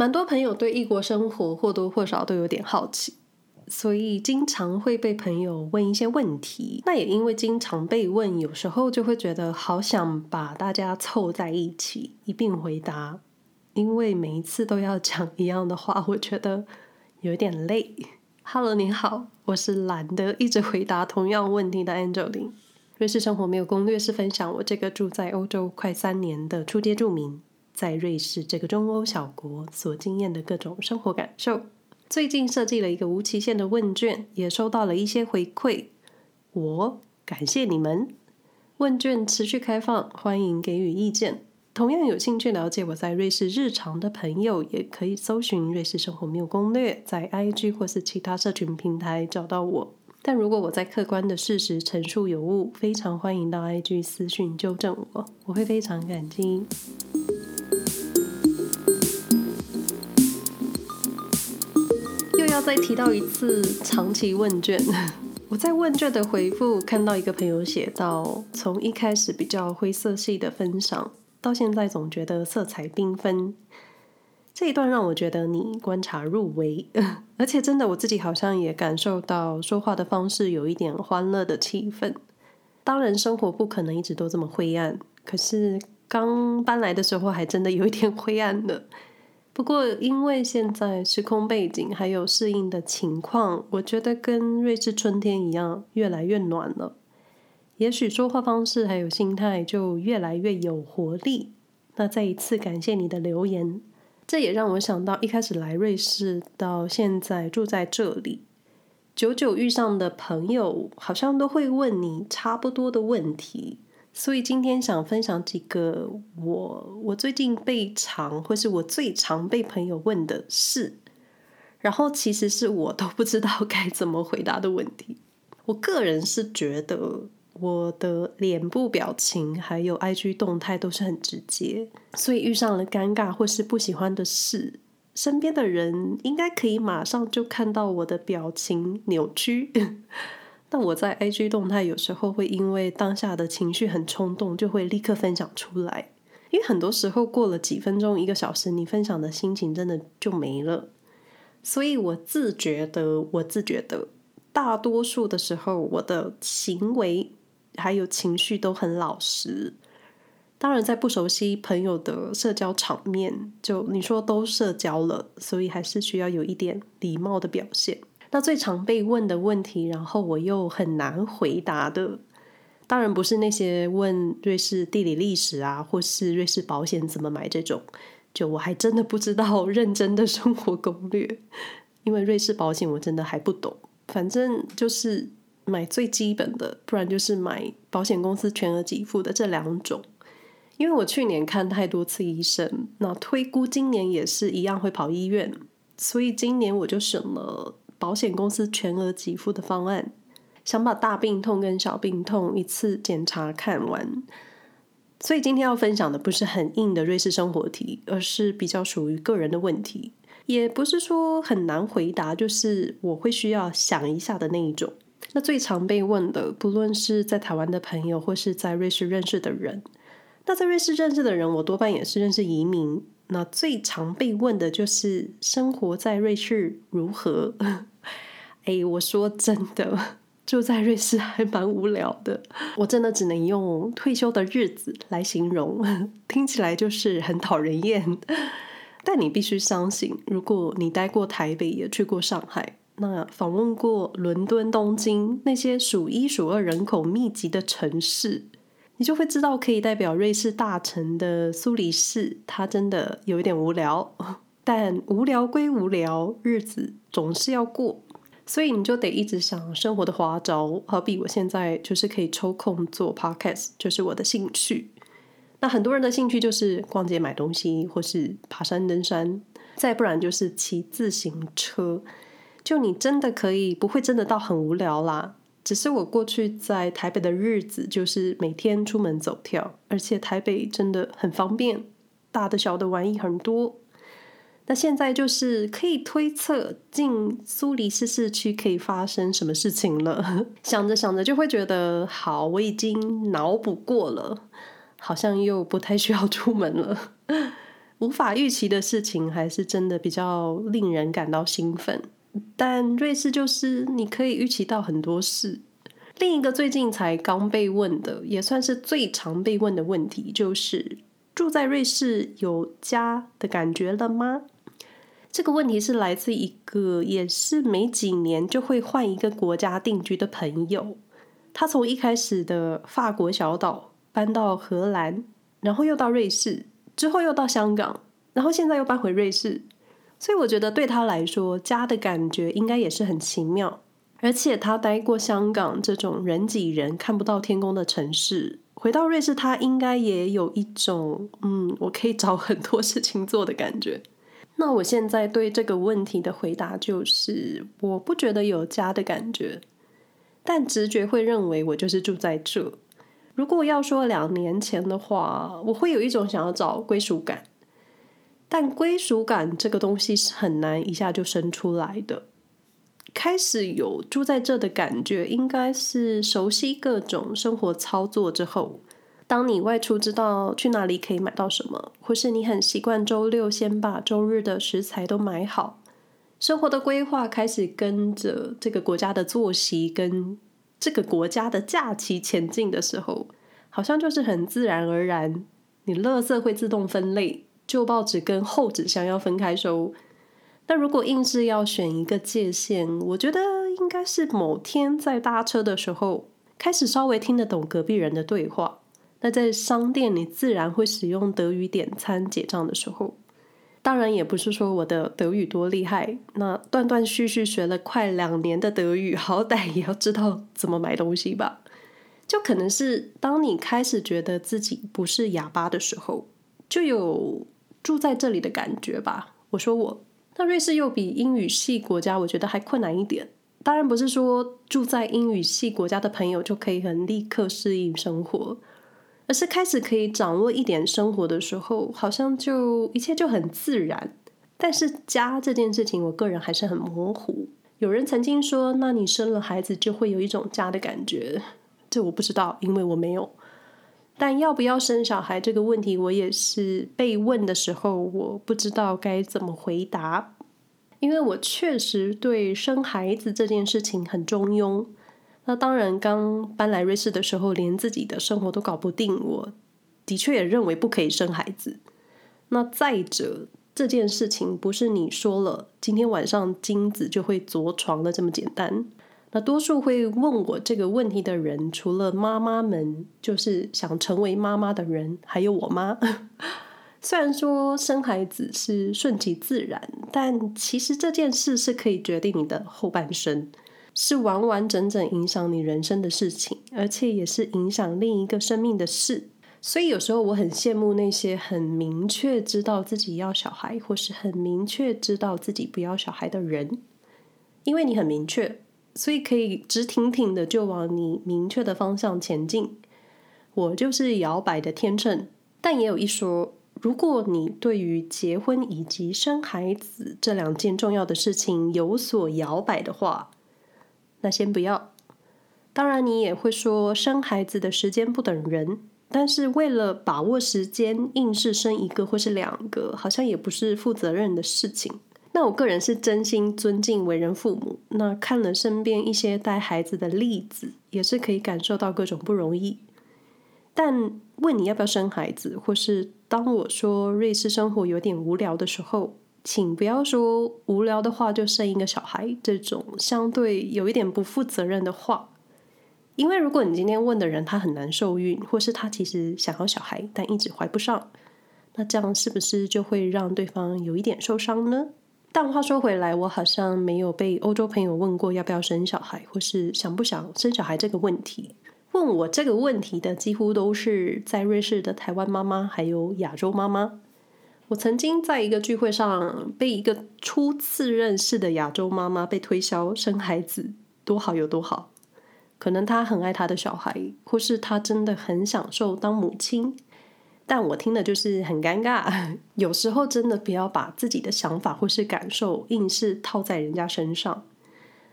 蛮多朋友对异国生活或多或少都有点好奇，所以经常会被朋友问一些问题。那也因为经常被问，有时候就会觉得好想把大家凑在一起一并回答，因为每一次都要讲一样的话，我觉得有点累。Hello，你好，我是懒得一直回答同样问题的 Angeline。瑞士生活没有攻略，是分享我这个住在欧洲快三年的初阶住民，在瑞士这个中欧小国所经验的各种生活感受。最近设计了一个无期限的问卷，也收到了一些回馈，我感谢你们。问卷持续开放，欢迎给予意见。同样有兴趣了解我在瑞士日常的朋友，也可以搜寻“瑞士生活没有攻略”，在 IG 或是其他社群平台找到我。但如果我在客观的事实陈述有误，非常欢迎到 IG 私讯纠正我，我会非常感激。再提到一次长期问卷，我在问卷的回复看到一个朋友写到，从一开始比较灰色系的分享。到现在总觉得色彩缤纷，这一段让我觉得你观察入微，而且真的我自己好像也感受到说话的方式有一点欢乐的气氛。当然生活不可能一直都这么灰暗，可是刚搬来的时候还真的有一点灰暗的。不过因为现在时空背景还有适应的情况，我觉得跟瑞士春天一样，越来越暖了。也许说话方式还有心态就越来越有活力。那再一次感谢你的留言，这也让我想到一开始来瑞士到现在住在这里，久久遇上的朋友好像都会问你差不多的问题。所以今天想分享几个我我最近被常或是我最常被朋友问的事，然后其实是我都不知道该怎么回答的问题。我个人是觉得。我的脸部表情还有 IG 动态都是很直接，所以遇上了尴尬或是不喜欢的事，身边的人应该可以马上就看到我的表情扭曲。但我在 IG 动态有时候会因为当下的情绪很冲动，就会立刻分享出来。因为很多时候过了几分钟、一个小时，你分享的心情真的就没了。所以我自觉得，我自觉得，大多数的时候我的行为。还有情绪都很老实，当然在不熟悉朋友的社交场面，就你说都社交了，所以还是需要有一点礼貌的表现。那最常被问的问题，然后我又很难回答的，当然不是那些问瑞士地理历史啊，或是瑞士保险怎么买这种，就我还真的不知道 认真的生活攻略，因为瑞士保险我真的还不懂，反正就是。买最基本的，不然就是买保险公司全额给付的这两种。因为我去年看太多次医生，那推估今年也是一样会跑医院，所以今年我就选了保险公司全额给付的方案，想把大病痛跟小病痛一次检查看完。所以今天要分享的不是很硬的瑞士生活题，而是比较属于个人的问题，也不是说很难回答，就是我会需要想一下的那一种。那最常被问的，不论是在台湾的朋友，或是在瑞士认识的人，那在瑞士认识的人，我多半也是认识移民。那最常被问的就是生活在瑞士如何？哎，我说真的，住在瑞士还蛮无聊的，我真的只能用退休的日子来形容，听起来就是很讨人厌。但你必须相信，如果你待过台北，也去过上海。那访问过伦敦、东京那些数一数二人口密集的城市，你就会知道，可以代表瑞士大城的苏黎世，它真的有一点无聊。但无聊归无聊，日子总是要过，所以你就得一直想生活的花招。好比我现在就是可以抽空做 podcast，就是我的兴趣。那很多人的兴趣就是逛街、买东西，或是爬山、登山，再不然就是骑自行车。就你真的可以，不会真的到很无聊啦。只是我过去在台北的日子，就是每天出门走跳，而且台北真的很方便，大的小的玩意很多。那现在就是可以推测进苏黎世市区可以发生什么事情了。想着想着就会觉得，好，我已经脑补过了，好像又不太需要出门了。无法预期的事情，还是真的比较令人感到兴奋。但瑞士就是你可以预期到很多事。另一个最近才刚被问的，也算是最常被问的问题，就是住在瑞士有家的感觉了吗？这个问题是来自一个也是每几年就会换一个国家定居的朋友。他从一开始的法国小岛搬到荷兰，然后又到瑞士，之后又到香港，然后现在又搬回瑞士。所以我觉得对他来说，家的感觉应该也是很奇妙。而且他待过香港这种人挤人、看不到天空的城市，回到瑞士，他应该也有一种嗯，我可以找很多事情做的感觉。那我现在对这个问题的回答就是，我不觉得有家的感觉，但直觉会认为我就是住在这。如果要说两年前的话，我会有一种想要找归属感，但归属感这个东西是很难一下就生出来的。开始有住在这的感觉，应该是熟悉各种生活操作之后。当你外出知道去哪里可以买到什么，或是你很习惯周六先把周日的食材都买好，生活的规划开始跟着这个国家的作息跟这个国家的假期前进的时候，好像就是很自然而然，你垃圾会自动分类，旧报纸跟厚纸箱要分开收。但如果硬是要选一个界限，我觉得应该是某天在搭车的时候，开始稍微听得懂隔壁人的对话。那在商店里自然会使用德语点餐结账的时候，当然也不是说我的德语多厉害，那断断续续学了快两年的德语，好歹也要知道怎么买东西吧。就可能是当你开始觉得自己不是哑巴的时候，就有住在这里的感觉吧。我说我，那瑞士又比英语系国家，我觉得还困难一点。当然不是说住在英语系国家的朋友就可以很立刻适应生活。而是开始可以掌握一点生活的时候，好像就一切就很自然。但是家这件事情，我个人还是很模糊。有人曾经说，那你生了孩子就会有一种家的感觉，这我不知道，因为我没有。但要不要生小孩这个问题，我也是被问的时候，我不知道该怎么回答，因为我确实对生孩子这件事情很中庸。那当然，刚搬来瑞士的时候，连自己的生活都搞不定，我的确也认为不可以生孩子。那再者，这件事情不是你说了今天晚上精子就会着床的这么简单。那多数会问我这个问题的人，除了妈妈们，就是想成为妈妈的人，还有我妈。虽然说生孩子是顺其自然，但其实这件事是可以决定你的后半生。是完完整整影响你人生的事情，而且也是影响另一个生命的事。所以有时候我很羡慕那些很明确知道自己要小孩，或是很明确知道自己不要小孩的人，因为你很明确，所以可以直挺挺的就往你明确的方向前进。我就是摇摆的天秤，但也有一说，如果你对于结婚以及生孩子这两件重要的事情有所摇摆的话，那先不要。当然，你也会说生孩子的时间不等人，但是为了把握时间，硬是生一个或是两个，好像也不是负责任的事情。那我个人是真心尊敬为人父母，那看了身边一些带孩子的例子，也是可以感受到各种不容易。但问你要不要生孩子，或是当我说瑞士生活有点无聊的时候，请不要说无聊的话就生一个小孩这种相对有一点不负责任的话，因为如果你今天问的人他很难受孕，或是他其实想要小孩但一直怀不上，那这样是不是就会让对方有一点受伤呢？但话说回来，我好像没有被欧洲朋友问过要不要生小孩，或是想不想生小孩这个问题。问我这个问题的几乎都是在瑞士的台湾妈妈，还有亚洲妈妈。我曾经在一个聚会上被一个初次认识的亚洲妈妈被推销生孩子多好有多好，可能她很爱她的小孩，或是她真的很享受当母亲，但我听的就是很尴尬。有时候真的不要把自己的想法或是感受硬是套在人家身上。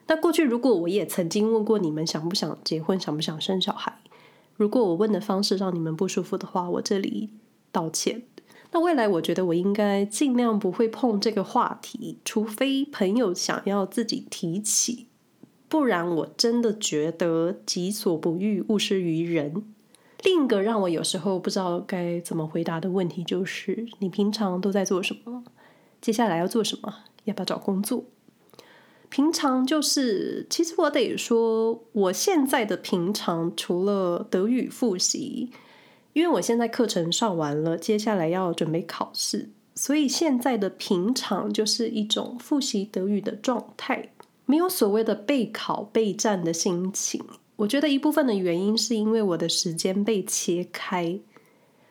那过去如果我也曾经问过你们想不想结婚，想不想生小孩，如果我问的方式让你们不舒服的话，我这里道歉。那未来我觉得我应该尽量不会碰这个话题，除非朋友想要自己提起，不然我真的觉得己所不欲，勿施于人。另一个让我有时候不知道该怎么回答的问题就是：你平常都在做什么？接下来要做什么？要不要找工作？平常就是，其实我得说，我现在的平常除了德语复习。因为我现在课程上完了，接下来要准备考试，所以现在的平常就是一种复习德语的状态，没有所谓的备考备战的心情。我觉得一部分的原因是因为我的时间被切开。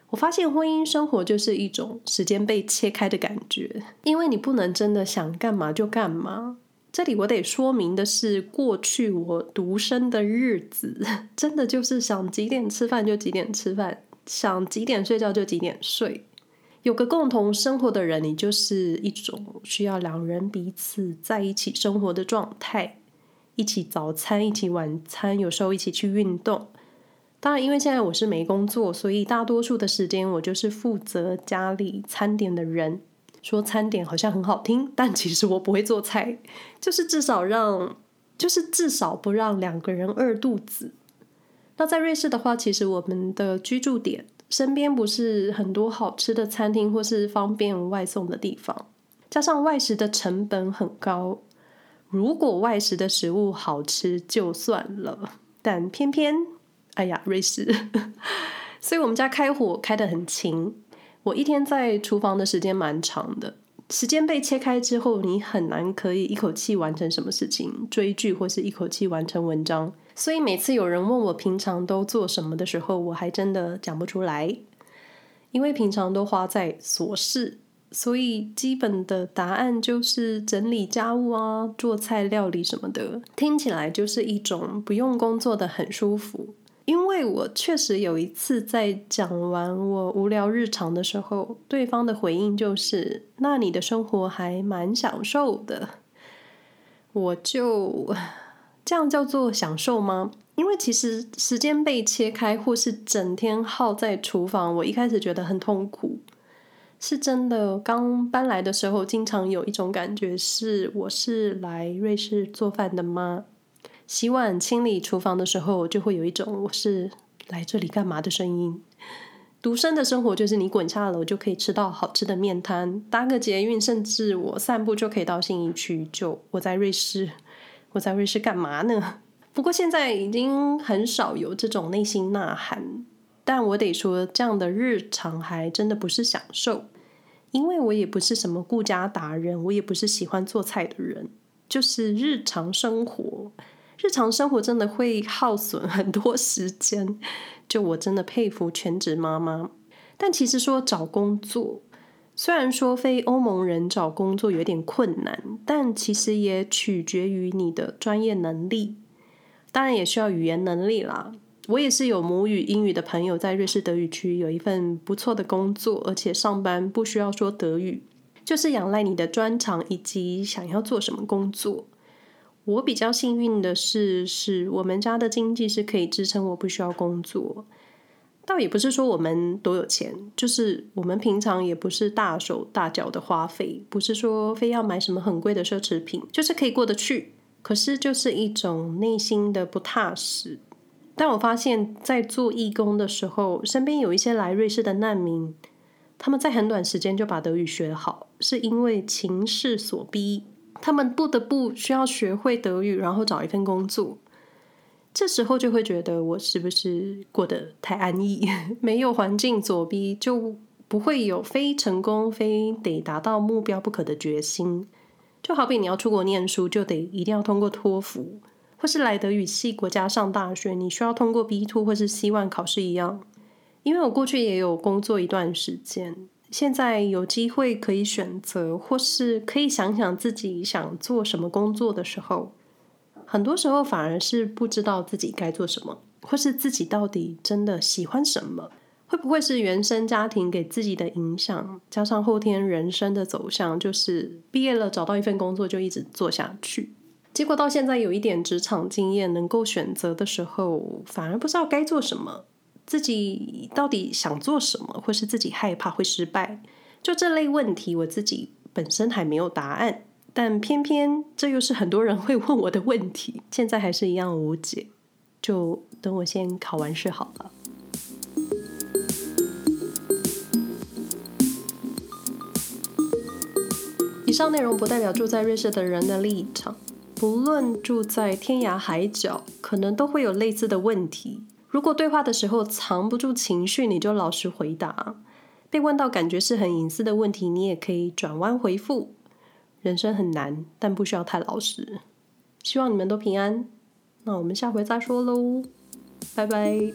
我发现婚姻生活就是一种时间被切开的感觉，因为你不能真的想干嘛就干嘛。这里我得说明的是，过去我独身的日子，真的就是想几点吃饭就几点吃饭。想几点睡觉就几点睡，有个共同生活的人，你就是一种需要两人彼此在一起生活的状态，一起早餐，一起晚餐，有时候一起去运动。当然，因为现在我是没工作，所以大多数的时间我就是负责家里餐点的人。说餐点好像很好听，但其实我不会做菜，就是至少让，就是至少不让两个人饿肚子。那在瑞士的话，其实我们的居住点身边不是很多好吃的餐厅或是方便外送的地方，加上外食的成本很高。如果外食的食物好吃就算了，但偏偏，哎呀，瑞士，所以我们家开火开得很勤。我一天在厨房的时间蛮长的，时间被切开之后，你很难可以一口气完成什么事情，追剧或是一口气完成文章。所以每次有人问我平常都做什么的时候，我还真的讲不出来，因为平常都花在琐事，所以基本的答案就是整理家务啊、做菜料理什么的，听起来就是一种不用工作的很舒服。因为我确实有一次在讲完我无聊日常的时候，对方的回应就是：“那你的生活还蛮享受的。”我就。这样叫做享受吗？因为其实时间被切开，或是整天耗在厨房，我一开始觉得很痛苦。是真的，刚搬来的时候，经常有一种感觉是：我是来瑞士做饭的吗？洗碗、清理厨房的时候，就会有一种我是来这里干嘛的声音。独身的生活就是你滚下楼就可以吃到好吃的面摊，搭个捷运，甚至我散步就可以到信义区。就我在瑞士。我在瑞士干嘛呢？不过现在已经很少有这种内心呐喊，但我得说，这样的日常还真的不是享受，因为我也不是什么顾家达人，我也不是喜欢做菜的人，就是日常生活，日常生活真的会耗损很多时间，就我真的佩服全职妈妈。但其实说找工作。虽然说非欧盟人找工作有点困难，但其实也取决于你的专业能力，当然也需要语言能力啦。我也是有母语英语的朋友，在瑞士德语区有一份不错的工作，而且上班不需要说德语，就是仰赖你的专长以及想要做什么工作。我比较幸运的是，是我们家的经济是可以支撑我不需要工作。倒也不是说我们多有钱，就是我们平常也不是大手大脚的花费，不是说非要买什么很贵的奢侈品，就是可以过得去。可是就是一种内心的不踏实。但我发现，在做义工的时候，身边有一些来瑞士的难民，他们在很短时间就把德语学好，是因为情势所逼，他们不得不需要学会德语，然后找一份工作。这时候就会觉得我是不是过得太安逸？没有环境所逼，就不会有非成功非得达到目标不可的决心。就好比你要出国念书，就得一定要通过托福，或是来德语系国家上大学，你需要通过 B2 或是 C1 考试一样。因为我过去也有工作一段时间，现在有机会可以选择，或是可以想想自己想做什么工作的时候。很多时候反而是不知道自己该做什么，或是自己到底真的喜欢什么？会不会是原生家庭给自己的影响，加上后天人生的走向，就是毕业了找到一份工作就一直做下去，结果到现在有一点职场经验能够选择的时候，反而不知道该做什么。自己到底想做什么，或是自己害怕会失败，就这类问题，我自己本身还没有答案，但偏偏这又是很多人会问我的问题，现在还是一样无解。就等我先考完试好了。以上内容不代表住在瑞士的人的立场，不论住在天涯海角，可能都会有类似的问题。如果对话的时候藏不住情绪，你就老实回答；被问到感觉是很隐私的问题，你也可以转弯回复。人生很难，但不需要太老实。希望你们都平安。那我们下回再说喽，拜拜。